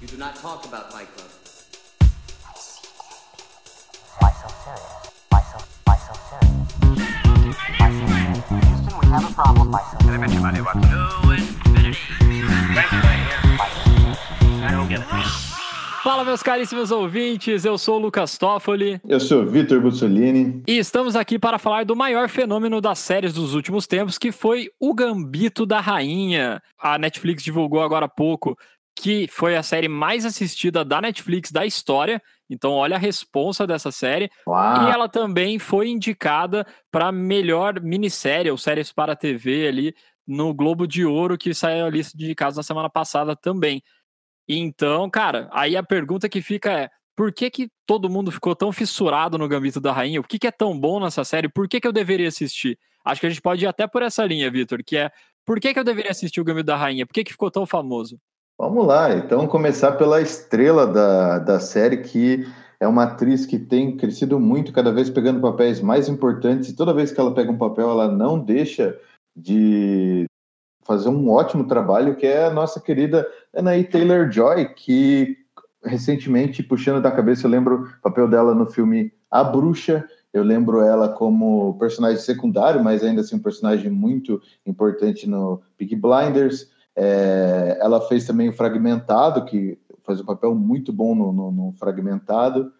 You do not talk about Fight Club. Why so serious? Why so, why so serious? Why so serious? Houston, we have a problem. Why so serious? Fala, meus caríssimos ouvintes, eu sou o Lucas Toffoli Eu sou Vitor Bussolini. e estamos aqui para falar do maior fenômeno das séries dos últimos tempos, que foi O Gambito da Rainha. A Netflix divulgou agora há pouco que foi a série mais assistida da Netflix da história. Então, olha a responsa dessa série. Uau! E ela também foi indicada para melhor minissérie ou séries para TV ali no Globo de Ouro, que saiu a lista de indicados na semana passada também. Então, cara, aí a pergunta que fica é: por que, que todo mundo ficou tão fissurado no Gambito da Rainha? O que, que é tão bom nessa série? Por que, que eu deveria assistir? Acho que a gente pode ir até por essa linha, Vitor, que é por que, que eu deveria assistir o Gambito da Rainha? Por que, que ficou tão famoso? Vamos lá, então começar pela estrela da, da série, que é uma atriz que tem crescido muito, cada vez pegando papéis mais importantes, e toda vez que ela pega um papel, ela não deixa de fazer um ótimo trabalho, que é a nossa querida Anaí Taylor-Joy, que recentemente, puxando da cabeça, eu lembro o papel dela no filme A Bruxa, eu lembro ela como personagem secundário, mas ainda assim um personagem muito importante no Big Blinders. É, ela fez também o Fragmentado, que faz um papel muito bom no, no, no Fragmentado.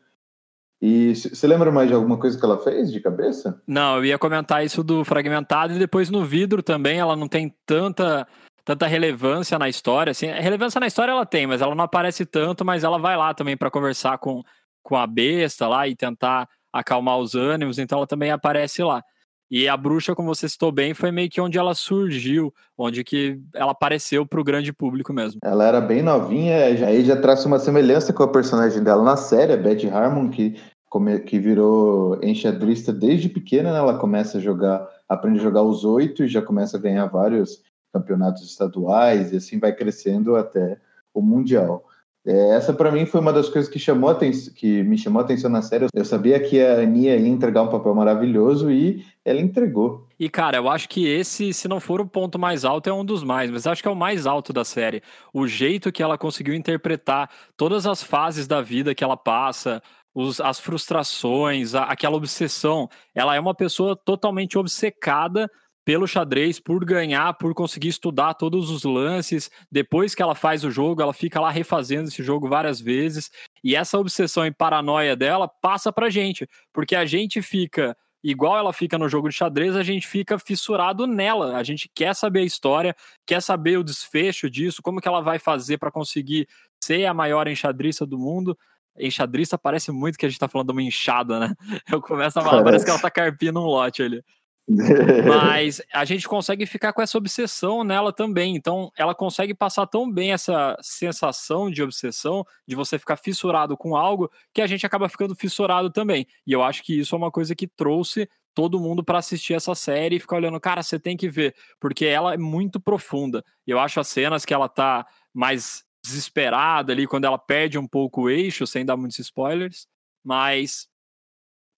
E você lembra mais de alguma coisa que ela fez de cabeça? Não, eu ia comentar isso do fragmentado e depois no vidro também, ela não tem tanta tanta relevância na história, assim, relevância na história ela tem, mas ela não aparece tanto, mas ela vai lá também para conversar com, com a besta lá e tentar acalmar os ânimos, então ela também aparece lá. E a bruxa, como você citou bem, foi meio que onde ela surgiu, onde que ela apareceu para o grande público mesmo. Ela era bem novinha, já, aí já traz uma semelhança com a personagem dela na série, a Betty Harmon, que, que virou enxadrista desde pequena, né? ela começa a jogar, aprende a jogar os oito e já começa a ganhar vários campeonatos estaduais, e assim vai crescendo até o Mundial. É, essa para mim foi uma das coisas que chamou que me chamou a atenção na série. Eu sabia que a Ania ia entregar um papel maravilhoso e ela entregou. E cara, eu acho que esse, se não for o ponto mais alto, é um dos mais, mas acho que é o mais alto da série. O jeito que ela conseguiu interpretar todas as fases da vida que ela passa, os, as frustrações, a, aquela obsessão. Ela é uma pessoa totalmente obcecada pelo xadrez, por ganhar, por conseguir estudar todos os lances. Depois que ela faz o jogo, ela fica lá refazendo esse jogo várias vezes. E essa obsessão e paranoia dela passa pra gente, porque a gente fica igual ela fica no jogo de xadrez, a gente fica fissurado nela. A gente quer saber a história, quer saber o desfecho disso, como que ela vai fazer para conseguir ser a maior enxadrista do mundo. Enxadrista parece muito que a gente tá falando de uma enxada, né? Eu começo a falar, parece, parece que ela tá carpindo um lote ali. Mas a gente consegue ficar com essa obsessão nela também. Então, ela consegue passar tão bem essa sensação de obsessão, de você ficar fissurado com algo, que a gente acaba ficando fissurado também. E eu acho que isso é uma coisa que trouxe todo mundo para assistir essa série e ficar olhando, cara, você tem que ver, porque ela é muito profunda. Eu acho as cenas que ela tá mais desesperada ali, quando ela perde um pouco o eixo, sem dar muitos spoilers, mas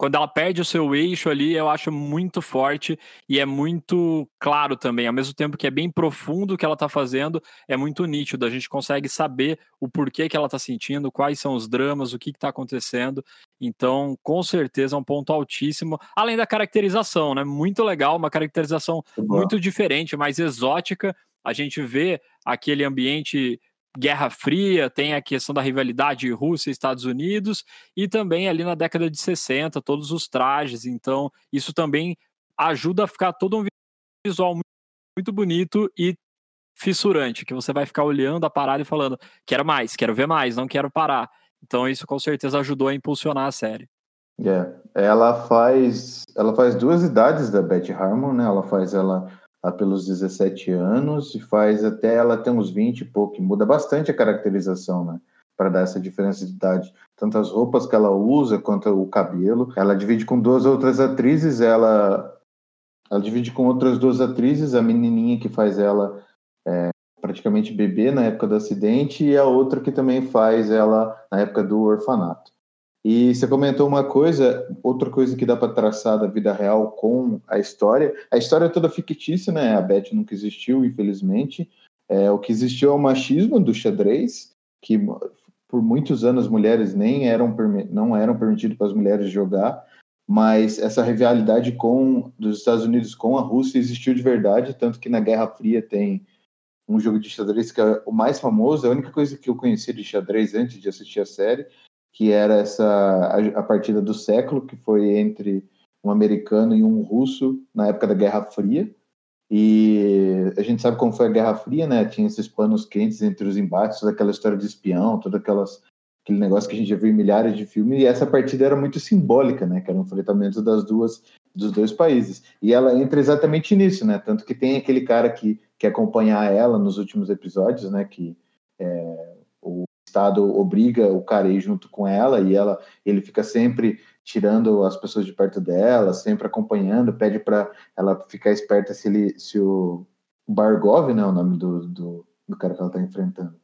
quando ela perde o seu eixo ali, eu acho muito forte e é muito claro também. Ao mesmo tempo que é bem profundo o que ela tá fazendo, é muito nítido. A gente consegue saber o porquê que ela tá sentindo, quais são os dramas, o que, que tá acontecendo. Então, com certeza, é um ponto altíssimo. Além da caracterização, né? Muito legal, uma caracterização muito diferente, mais exótica. A gente vê aquele ambiente Guerra Fria, tem a questão da rivalidade Rússia e Estados Unidos, e também ali na década de 60, todos os trajes. Então, isso também ajuda a ficar todo um visual muito bonito e fissurante, que você vai ficar olhando a parada e falando: quero mais, quero ver mais, não quero parar. Então, isso com certeza ajudou a impulsionar a série. É, ela faz, ela faz duas idades da Betty Harmon, né? Ela faz ela lá pelos 17 anos e faz até ela ter uns 20 e pouco, muda bastante a caracterização, né? Para dar essa diferença de idade. Tanto as roupas que ela usa quanto o cabelo. Ela divide com duas outras atrizes, ela, ela divide com outras duas atrizes, a menininha que faz ela é, praticamente bebê na época do acidente e a outra que também faz ela na época do orfanato. E você comentou uma coisa, outra coisa que dá para traçar da vida real com a história. A história é toda fictícia, né? A Beth nunca existiu, infelizmente. É, o que existiu é o machismo do xadrez. que por muitos anos mulheres nem eram não eram permitidos para as mulheres jogar, mas essa rivalidade com dos Estados Unidos com a Rússia existiu de verdade, tanto que na Guerra Fria tem um jogo de xadrez que é o mais famoso, a única coisa que eu conhecia de xadrez antes de assistir a série, que era essa a, a partida do século, que foi entre um americano e um russo na época da Guerra Fria. E a gente sabe como foi a Guerra Fria, né? Tinha esses panos quentes entre os embates, aquela história de espião, toda aquelas aquele negócio que a gente já viu em milhares de filmes, e essa partida era muito simbólica, né? Que era um enfrentamento das duas dos dois países. E ela entra exatamente nisso, né? Tanto que tem aquele cara que que acompanhar ela nos últimos episódios, né? Que é, Estado obriga o cara a ir junto com ela e ela ele fica sempre tirando as pessoas de perto dela, sempre acompanhando, pede para ela ficar esperta se ele se o Bargov, né, o nome do, do, do cara que ela está enfrentando,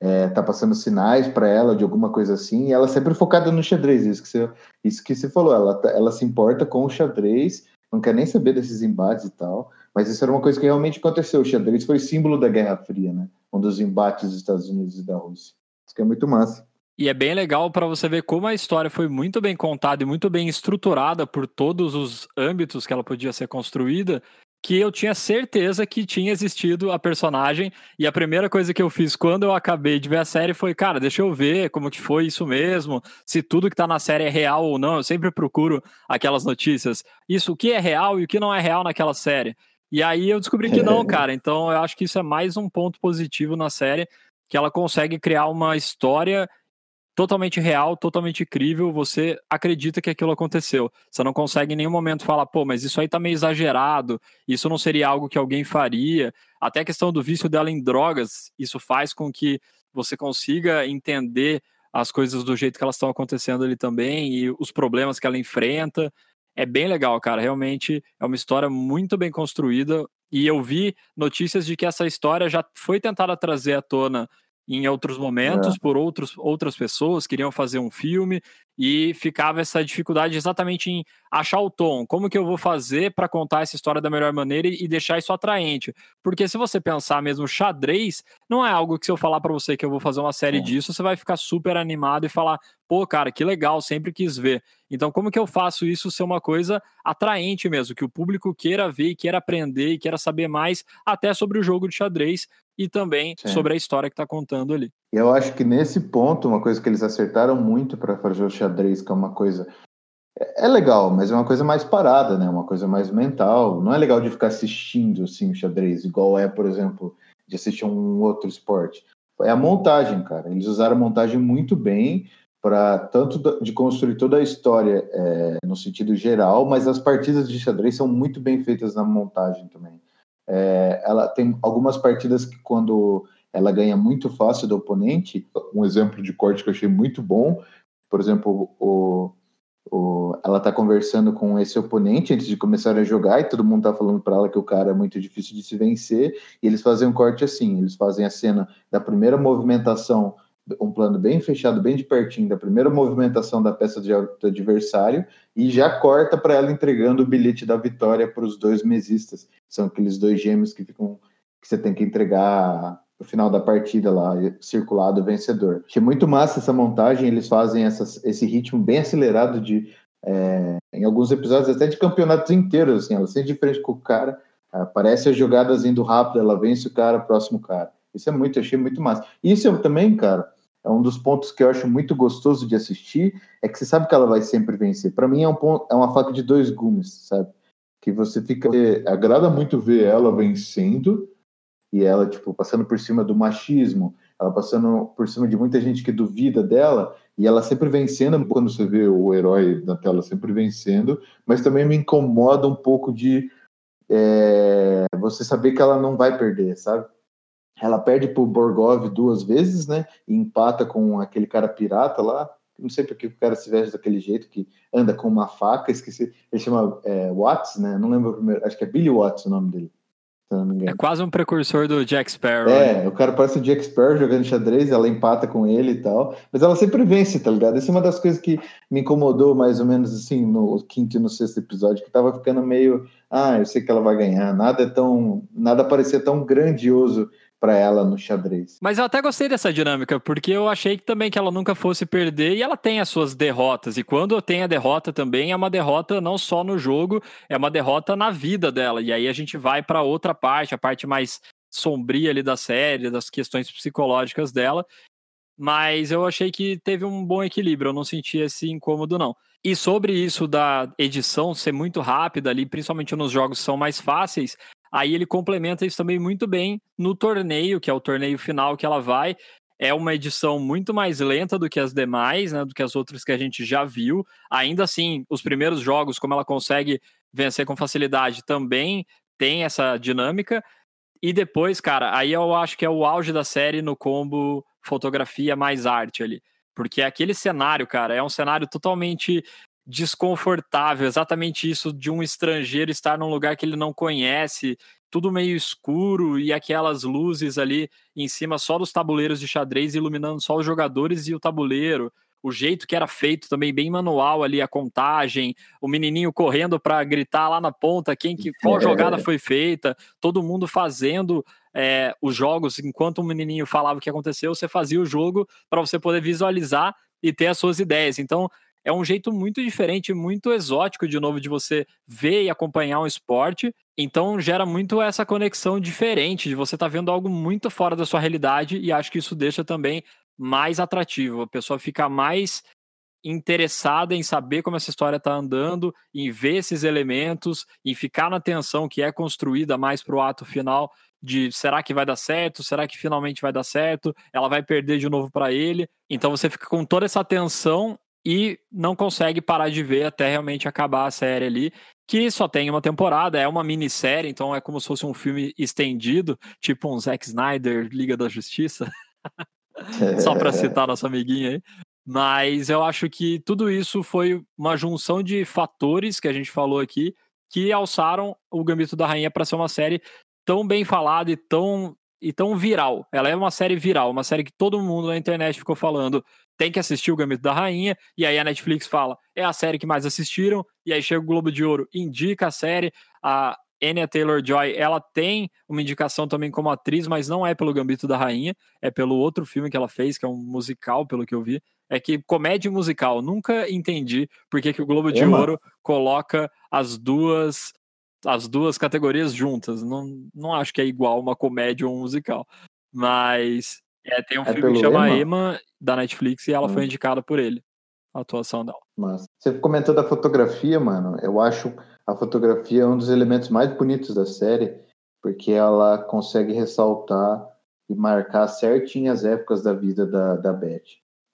é, tá passando sinais para ela de alguma coisa assim, e ela sempre focada no xadrez, isso que você, isso que você falou, ela, tá, ela se importa com o xadrez, não quer nem saber desses embates e tal, mas isso era uma coisa que realmente aconteceu, o xadrez foi símbolo da Guerra Fria, né, um dos embates dos Estados Unidos e da Rússia, isso que é muito massa. E é bem legal para você ver como a história foi muito bem contada e muito bem estruturada por todos os âmbitos que ela podia ser construída, que eu tinha certeza que tinha existido a personagem. E a primeira coisa que eu fiz quando eu acabei de ver a série foi, cara, deixa eu ver como que foi isso mesmo, se tudo que tá na série é real ou não. Eu sempre procuro aquelas notícias. Isso, o que é real e o que não é real naquela série. E aí eu descobri que não, cara. Então eu acho que isso é mais um ponto positivo na série, que ela consegue criar uma história totalmente real, totalmente crível, você acredita que aquilo aconteceu. Você não consegue em nenhum momento falar, pô, mas isso aí tá meio exagerado, isso não seria algo que alguém faria. Até a questão do vício dela em drogas, isso faz com que você consiga entender as coisas do jeito que elas estão acontecendo ali também e os problemas que ela enfrenta. É bem legal, cara. Realmente é uma história muito bem construída. E eu vi notícias de que essa história já foi tentada trazer à tona em outros momentos é. por outros, outras pessoas, queriam fazer um filme e ficava essa dificuldade exatamente em achar o tom. Como que eu vou fazer para contar essa história da melhor maneira e deixar isso atraente? Porque se você pensar mesmo xadrez, não é algo que se eu falar para você que eu vou fazer uma série é. disso, você vai ficar super animado e falar, pô, cara, que legal, sempre quis ver. Então, como que eu faço isso ser uma coisa atraente mesmo, que o público queira ver queira aprender e queira saber mais até sobre o jogo de xadrez e também Sim. sobre a história que está contando ali. Eu acho que nesse ponto, uma coisa que eles acertaram muito para fazer o xadrez, que é uma coisa. É, é legal, mas é uma coisa mais parada, né? Uma coisa mais mental. Não é legal de ficar assistindo assim, o xadrez, igual é, por exemplo, de assistir um outro esporte. É a montagem, cara. Eles usaram a montagem muito bem para tanto de construir toda a história é, no sentido geral, mas as partidas de xadrez são muito bem feitas na montagem também. É, ela tem algumas partidas que quando ela ganha muito fácil do oponente, um exemplo de corte que eu achei muito bom, por exemplo, o, o, ela está conversando com esse oponente antes de começar a jogar e todo mundo está falando para ela que o cara é muito difícil de se vencer e eles fazem um corte assim, eles fazem a cena da primeira movimentação um plano bem fechado, bem de pertinho da primeira movimentação da peça de, do adversário e já corta para ela entregando o bilhete da vitória para os dois mesistas. São aqueles dois gêmeos que ficam que você tem que entregar no final da partida lá, circulado vencedor. Achei muito massa essa montagem, eles fazem essas, esse ritmo bem acelerado de é, em alguns episódios até de campeonatos inteiros, assim, ela sempre de frente com o cara, aparece as jogadas indo rápido, ela vence o cara, próximo cara. Isso é muito, achei muito massa. Isso eu também, cara, é um dos pontos que eu acho muito gostoso de assistir, é que você sabe que ela vai sempre vencer. Para mim é um ponto, é uma faca de dois gumes, sabe? Que você fica agrada muito ver ela vencendo e ela tipo passando por cima do machismo, ela passando por cima de muita gente que duvida dela e ela sempre vencendo quando você vê o herói na tela sempre vencendo, mas também me incomoda um pouco de é, você saber que ela não vai perder, sabe? Ela perde pro Borgov duas vezes, né? E empata com aquele cara pirata lá. Não sei porque o cara se veste daquele jeito, que anda com uma faca, esqueci. Ele chama é, Watts, né? Não lembro o primeiro. Acho que é Billy Watts o nome dele. É quase um precursor do Jack Sparrow. É, né? o cara parece o Jack Sparrow jogando xadrez, ela empata com ele e tal. Mas ela sempre vence, tá ligado? Essa é uma das coisas que me incomodou mais ou menos assim no quinto e no sexto episódio, que tava ficando meio ah, eu sei que ela vai ganhar. Nada é tão, nada parecia tão grandioso para ela no xadrez. Mas eu até gostei dessa dinâmica, porque eu achei que também que ela nunca fosse perder e ela tem as suas derrotas. E quando tem a derrota também, é uma derrota não só no jogo, é uma derrota na vida dela. E aí a gente vai para outra parte, a parte mais sombria ali da série, das questões psicológicas dela. Mas eu achei que teve um bom equilíbrio, eu não senti esse incômodo, não. E sobre isso da edição ser muito rápida ali, principalmente nos jogos que são mais fáceis, Aí ele complementa isso também muito bem no torneio, que é o torneio final que ela vai. É uma edição muito mais lenta do que as demais, né, do que as outras que a gente já viu. Ainda assim, os primeiros jogos, como ela consegue vencer com facilidade, também tem essa dinâmica. E depois, cara, aí eu acho que é o auge da série no combo fotografia mais arte ali. Porque aquele cenário, cara, é um cenário totalmente desconfortável, exatamente isso de um estrangeiro estar num lugar que ele não conhece, tudo meio escuro e aquelas luzes ali em cima só dos tabuleiros de xadrez iluminando só os jogadores e o tabuleiro. O jeito que era feito também bem manual ali a contagem, o menininho correndo para gritar lá na ponta quem que qual jogada foi feita, todo mundo fazendo é, os jogos enquanto o menininho falava o que aconteceu, você fazia o jogo para você poder visualizar e ter as suas ideias. Então é um jeito muito diferente, muito exótico, de novo, de você ver e acompanhar um esporte. Então gera muito essa conexão diferente, de você estar tá vendo algo muito fora da sua realidade, e acho que isso deixa também mais atrativo. A pessoa fica mais interessada em saber como essa história está andando, em ver esses elementos, em ficar na tensão que é construída mais para o ato final de será que vai dar certo? Será que finalmente vai dar certo? Ela vai perder de novo para ele. Então você fica com toda essa tensão e não consegue parar de ver até realmente acabar a série ali, que só tem uma temporada, é uma minissérie, então é como se fosse um filme estendido, tipo um Zack Snyder, Liga da Justiça. só para citar nosso amiguinho aí. Mas eu acho que tudo isso foi uma junção de fatores que a gente falou aqui que alçaram o Gambito da Rainha para ser uma série tão bem falada e tão e tão viral. Ela é uma série viral, uma série que todo mundo na internet ficou falando tem que assistir o Gambito da Rainha, e aí a Netflix fala, é a série que mais assistiram, e aí chega o Globo de Ouro, indica a série, a Anya Taylor-Joy, ela tem uma indicação também como atriz, mas não é pelo Gambito da Rainha, é pelo outro filme que ela fez, que é um musical, pelo que eu vi. É que comédia musical, nunca entendi por que, que o Globo de Ouro coloca as duas as duas categorias juntas. Não, não acho que é igual uma comédia ou um musical. Mas é, tem um é filme que chama Emma? Emma, da Netflix, e ela hum. foi indicada por ele, a atuação dela. Mas você comentou da fotografia, mano. Eu acho a fotografia um dos elementos mais bonitos da série, porque ela consegue ressaltar e marcar certinho as épocas da vida da, da Beth.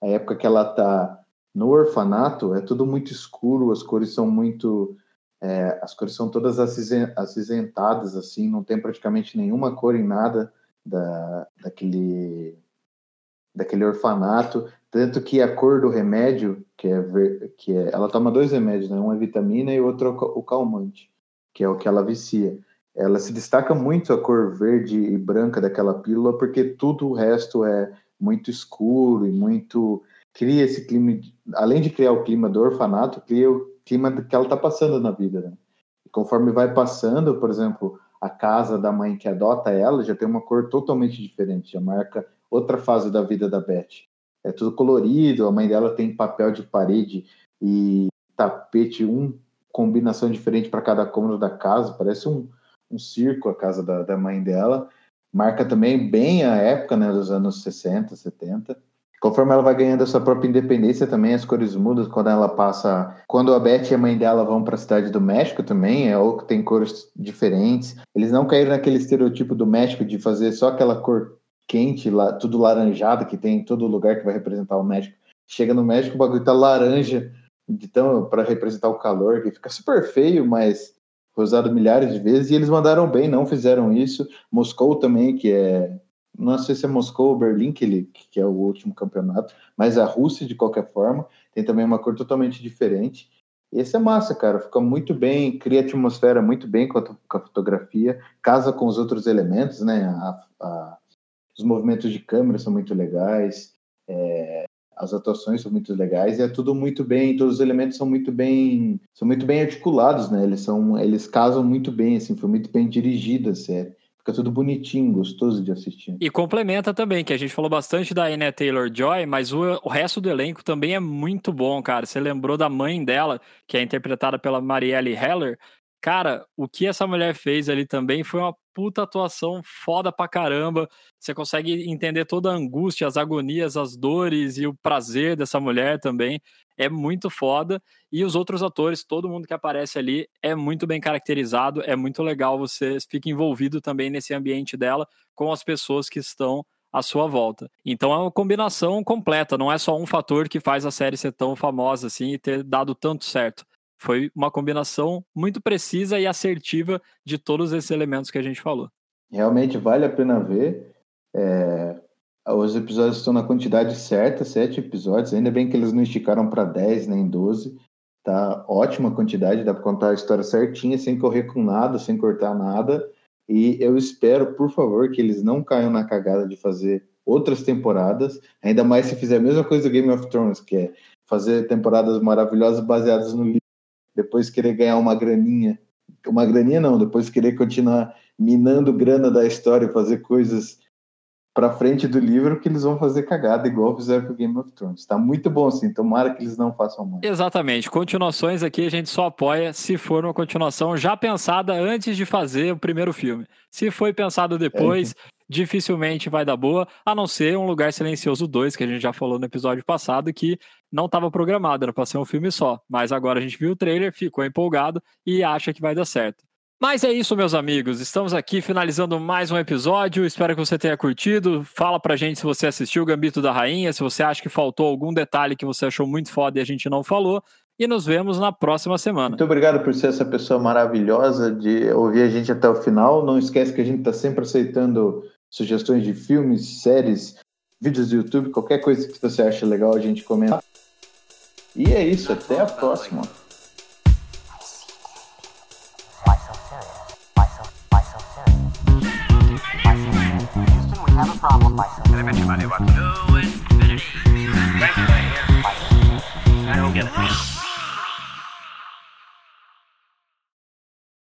A época que ela tá no orfanato é tudo muito escuro, as cores são muito. É, as cores são todas acinzentadas, assim, não tem praticamente nenhuma cor em nada da, daquele, daquele orfanato, tanto que a cor do remédio, que é, ver, que é ela toma dois remédios, né? um é vitamina e outro é o calmante, que é o que ela vicia. Ela se destaca muito a cor verde e branca daquela pílula, porque tudo o resto é muito escuro e muito cria esse clima, além de criar o clima do orfanato, cria o clima que ela está passando na vida. Né? E conforme vai passando, por exemplo, a casa da mãe que adota ela já tem uma cor totalmente diferente, já marca outra fase da vida da Beth. É tudo colorido, a mãe dela tem papel de parede e tapete, um combinação diferente para cada cômodo da casa, parece um, um circo a casa da, da mãe dela. Marca também bem a época né, dos anos 60, 70. Conforme ela vai ganhando a sua própria independência também, as cores mudam quando ela passa. Quando a Beth e a mãe dela vão para a cidade do México também, é ou que tem cores diferentes. Eles não caíram naquele estereotipo do México de fazer só aquela cor quente, lá, tudo laranjado que tem em todo lugar que vai representar o México. Chega no México, o bagulho tá laranja, então para representar o calor, que fica super feio, mas foi usado milhares de vezes e eles mandaram bem, não fizeram isso. Moscou também, que é não sei se é Moscou ou Berlim, que, ele, que é o último campeonato, mas a Rússia, de qualquer forma, tem também uma cor totalmente diferente. E esse é massa, cara, fica muito bem, cria atmosfera muito bem com a, com a fotografia, casa com os outros elementos, né? A, a, os movimentos de câmera são muito legais, é, as atuações são muito legais e é tudo muito bem, todos os elementos são muito bem, são muito bem articulados, né? Eles são, eles casam muito bem, assim, foi muito bem dirigida a série. Fica tudo bonitinho, gostoso de assistir. E complementa também, que a gente falou bastante da Anna Taylor-Joy, mas o, o resto do elenco também é muito bom, cara. Você lembrou da mãe dela, que é interpretada pela Marielle Heller? Cara, o que essa mulher fez ali também foi uma puta atuação foda pra caramba. Você consegue entender toda a angústia, as agonias, as dores e o prazer dessa mulher também. É muito foda. E os outros atores, todo mundo que aparece ali é muito bem caracterizado. É muito legal. Você fica envolvido também nesse ambiente dela com as pessoas que estão à sua volta. Então é uma combinação completa, não é só um fator que faz a série ser tão famosa assim e ter dado tanto certo. Foi uma combinação muito precisa e assertiva de todos esses elementos que a gente falou. Realmente vale a pena ver. É... Os episódios estão na quantidade certa, sete episódios. Ainda bem que eles não esticaram para dez nem doze. Tá ótima quantidade, dá para contar a história certinha, sem correr com nada, sem cortar nada. E eu espero, por favor, que eles não caiam na cagada de fazer outras temporadas, ainda mais se fizer a mesma coisa do Game of Thrones, que é fazer temporadas maravilhosas baseadas no livro depois querer ganhar uma graninha, uma graninha não, depois querer continuar minando grana da história, fazer coisas para frente do livro que eles vão fazer cagada, igual fizeram com Game of Thrones. Tá muito bom, assim. Tomara que eles não façam mais. Exatamente. Continuações aqui a gente só apoia se for uma continuação já pensada antes de fazer o primeiro filme. Se foi pensado depois, é, dificilmente vai dar boa, a não ser um Lugar Silencioso 2, que a gente já falou no episódio passado, que não estava programado, era para ser um filme só. Mas agora a gente viu o trailer, ficou empolgado e acha que vai dar certo. Mas é isso, meus amigos. Estamos aqui finalizando mais um episódio. Espero que você tenha curtido. Fala pra gente se você assistiu o Gambito da Rainha, se você acha que faltou algum detalhe que você achou muito foda e a gente não falou. E nos vemos na próxima semana. Muito obrigado por ser essa pessoa maravilhosa de ouvir a gente até o final. Não esquece que a gente está sempre aceitando sugestões de filmes, séries, vídeos do YouTube, qualquer coisa que você acha legal a gente comenta. E é isso, até a próxima. bet money what? Infinity. Right here. I don't get it.